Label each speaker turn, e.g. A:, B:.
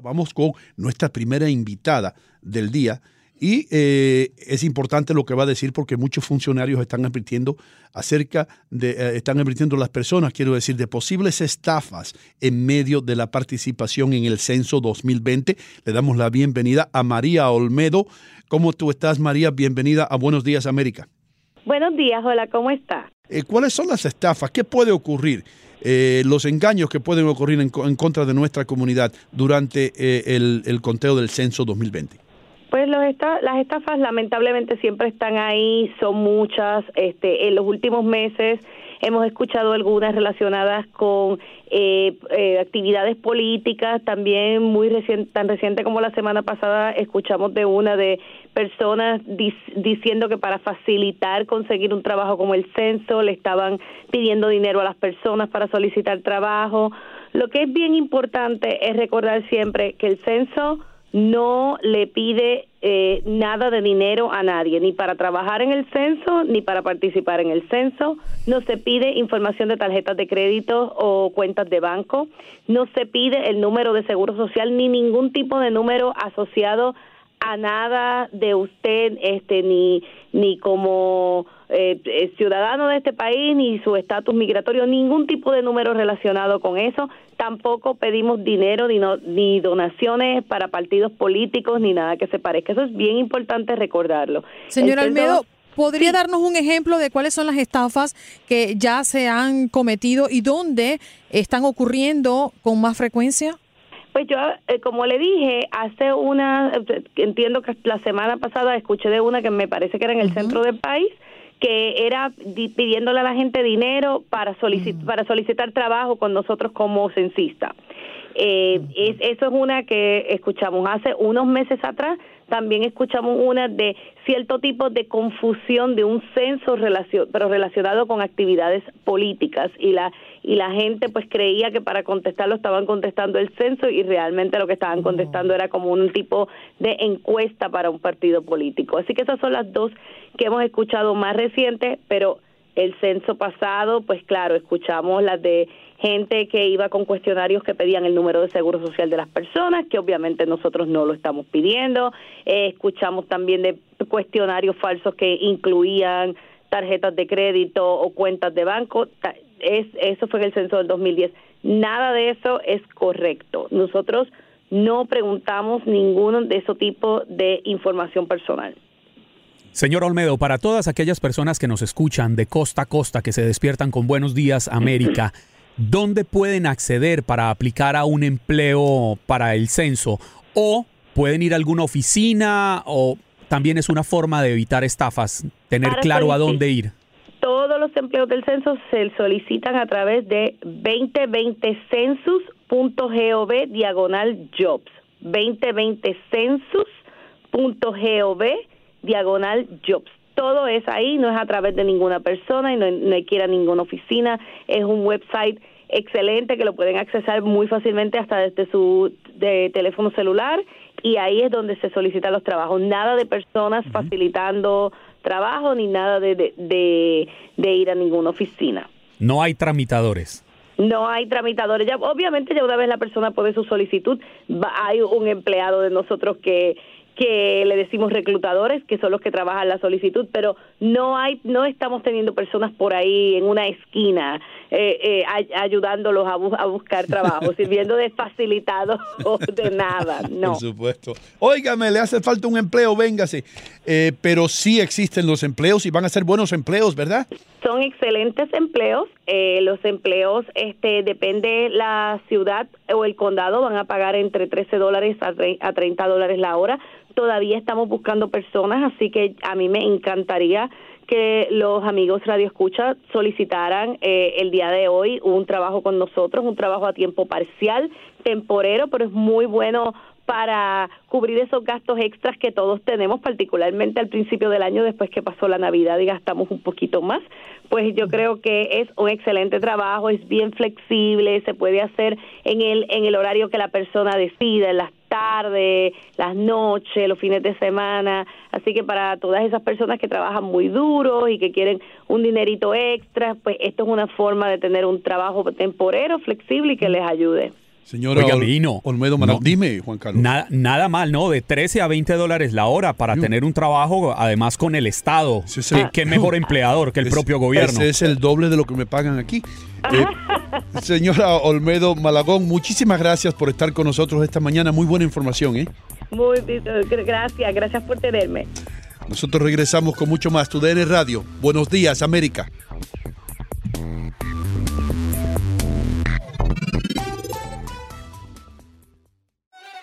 A: Vamos con nuestra primera invitada del día. Y eh, es importante lo que va a decir porque muchos funcionarios están advirtiendo acerca de, eh, están advirtiendo las personas, quiero decir, de posibles estafas en medio de la participación en el censo 2020. Le damos la bienvenida a María Olmedo. ¿Cómo tú estás, María? Bienvenida a Buenos Días, América.
B: Buenos días, hola, ¿cómo está?
A: Eh, ¿Cuáles son las estafas? ¿Qué puede ocurrir? Eh, los engaños que pueden ocurrir en, en contra de nuestra comunidad durante eh, el, el conteo del censo 2020.
B: Pues los esta- las estafas lamentablemente siempre están ahí, son muchas. Este, en los últimos meses hemos escuchado algunas relacionadas con eh, eh, actividades políticas, también muy reciente, tan reciente como la semana pasada escuchamos de una de personas dic- diciendo que para facilitar conseguir un trabajo como el censo le estaban pidiendo dinero a las personas para solicitar trabajo. Lo que es bien importante es recordar siempre que el censo no le pide eh, nada de dinero a nadie, ni para trabajar en el censo, ni para participar en el censo. No se pide información de tarjetas de crédito o cuentas de banco. No se pide el número de seguro social, ni ningún tipo de número asociado a nada de usted, este, ni, ni como eh, eh, ciudadano de este país, ni su estatus migratorio, ningún tipo de número relacionado con eso. Tampoco pedimos dinero ni, no- ni donaciones para partidos políticos, ni nada que se parezca. Eso es bien importante recordarlo.
C: Señor Almedo, ¿podría darnos un ejemplo de cuáles son las estafas que ya se han cometido y dónde están ocurriendo con más frecuencia?
B: Pues yo, eh, como le dije, hace una, eh, entiendo que la semana pasada escuché de una que me parece que era en el centro del país, que era di- pidiéndole a la gente dinero para, solici- para solicitar trabajo con nosotros como censista. Eh, es, eso es una que escuchamos hace unos meses atrás. También escuchamos una de cierto tipo de confusión de un censo relacio- pero relacionado con actividades políticas y la y la gente pues creía que para contestarlo estaban contestando el censo y realmente lo que estaban contestando era como un tipo de encuesta para un partido político. Así que esas son las dos que hemos escuchado más recientes, pero el censo pasado, pues claro, escuchamos las de gente que iba con cuestionarios que pedían el número de seguro social de las personas, que obviamente nosotros no lo estamos pidiendo. Eh, escuchamos también de cuestionarios falsos que incluían tarjetas de crédito o cuentas de banco. Es, eso fue en el censo del 2010. Nada de eso es correcto. Nosotros no preguntamos ninguno de ese tipo de información personal.
D: Señor Olmedo, para todas aquellas personas que nos escuchan de costa a costa, que se despiertan con Buenos Días América, ¿dónde pueden acceder para aplicar a un empleo para el censo? ¿O pueden ir a alguna oficina o también es una forma de evitar estafas, tener
B: Para
D: claro a dónde ir?
B: Todos los empleos del censo se solicitan a través de 2020census.gov diagonal jobs. 2020census.gov diagonal jobs. Todo es ahí, no es a través de ninguna persona y no, no hay que ir a ninguna oficina. Es un website excelente que lo pueden accesar muy fácilmente hasta desde su de teléfono celular y ahí es donde se solicitan los trabajos. Nada de personas facilitando trabajo ni nada de, de, de, de ir a ninguna oficina.
D: No hay tramitadores.
B: No hay tramitadores. Ya, obviamente, ya una vez la persona pone su solicitud, va- hay un empleado de nosotros que que le decimos reclutadores, que son los que trabajan la solicitud, pero no hay, no estamos teniendo personas por ahí en una esquina eh, eh, ay- ayudándolos a, bu- a buscar trabajo, sirviendo de facilitado o de nada, no.
A: Por supuesto. Óigame, le hace falta un empleo, véngase. Eh, pero sí existen los empleos y van a ser buenos empleos, ¿verdad?
B: Son excelentes empleos. Eh, los empleos, este, depende la ciudad o el condado, van a pagar entre 13 dólares a a 30 dólares la hora. Todavía estamos buscando personas, así que a mí me encantaría que los amigos Radio Escucha solicitaran eh, el día de hoy un trabajo con nosotros, un trabajo a tiempo parcial, temporero, pero es muy bueno para cubrir esos gastos extras que todos tenemos, particularmente al principio del año, después que pasó la Navidad y gastamos un poquito más. Pues yo creo que es un excelente trabajo, es bien flexible, se puede hacer en el, en el horario que la persona decida, en las tardes, las noches, los fines de semana. Así que para todas esas personas que trabajan muy duro y que quieren un dinerito extra, pues esto es una forma de tener un trabajo temporero, flexible y que les ayude.
A: Señora
D: Oiga,
A: Ol-
D: Vino,
A: Olmedo Manuel,
D: no-
A: dime, Juan Carlos.
D: Nada, nada mal, ¿no? De 13 a 20 dólares la hora para tener un trabajo, además con el Estado.
A: Sí, sí.
D: ¿Qué, qué mejor empleador que el
A: Es-
D: propio gobierno?
A: Ese es el doble de lo que me pagan aquí. Eh, señora Olmedo Malagón, muchísimas gracias por estar con nosotros esta mañana. Muy buena información, ¿eh?
B: Muy bien, gracias, gracias por tenerme.
A: Nosotros regresamos con mucho más. Tu DN Radio. Buenos días, América.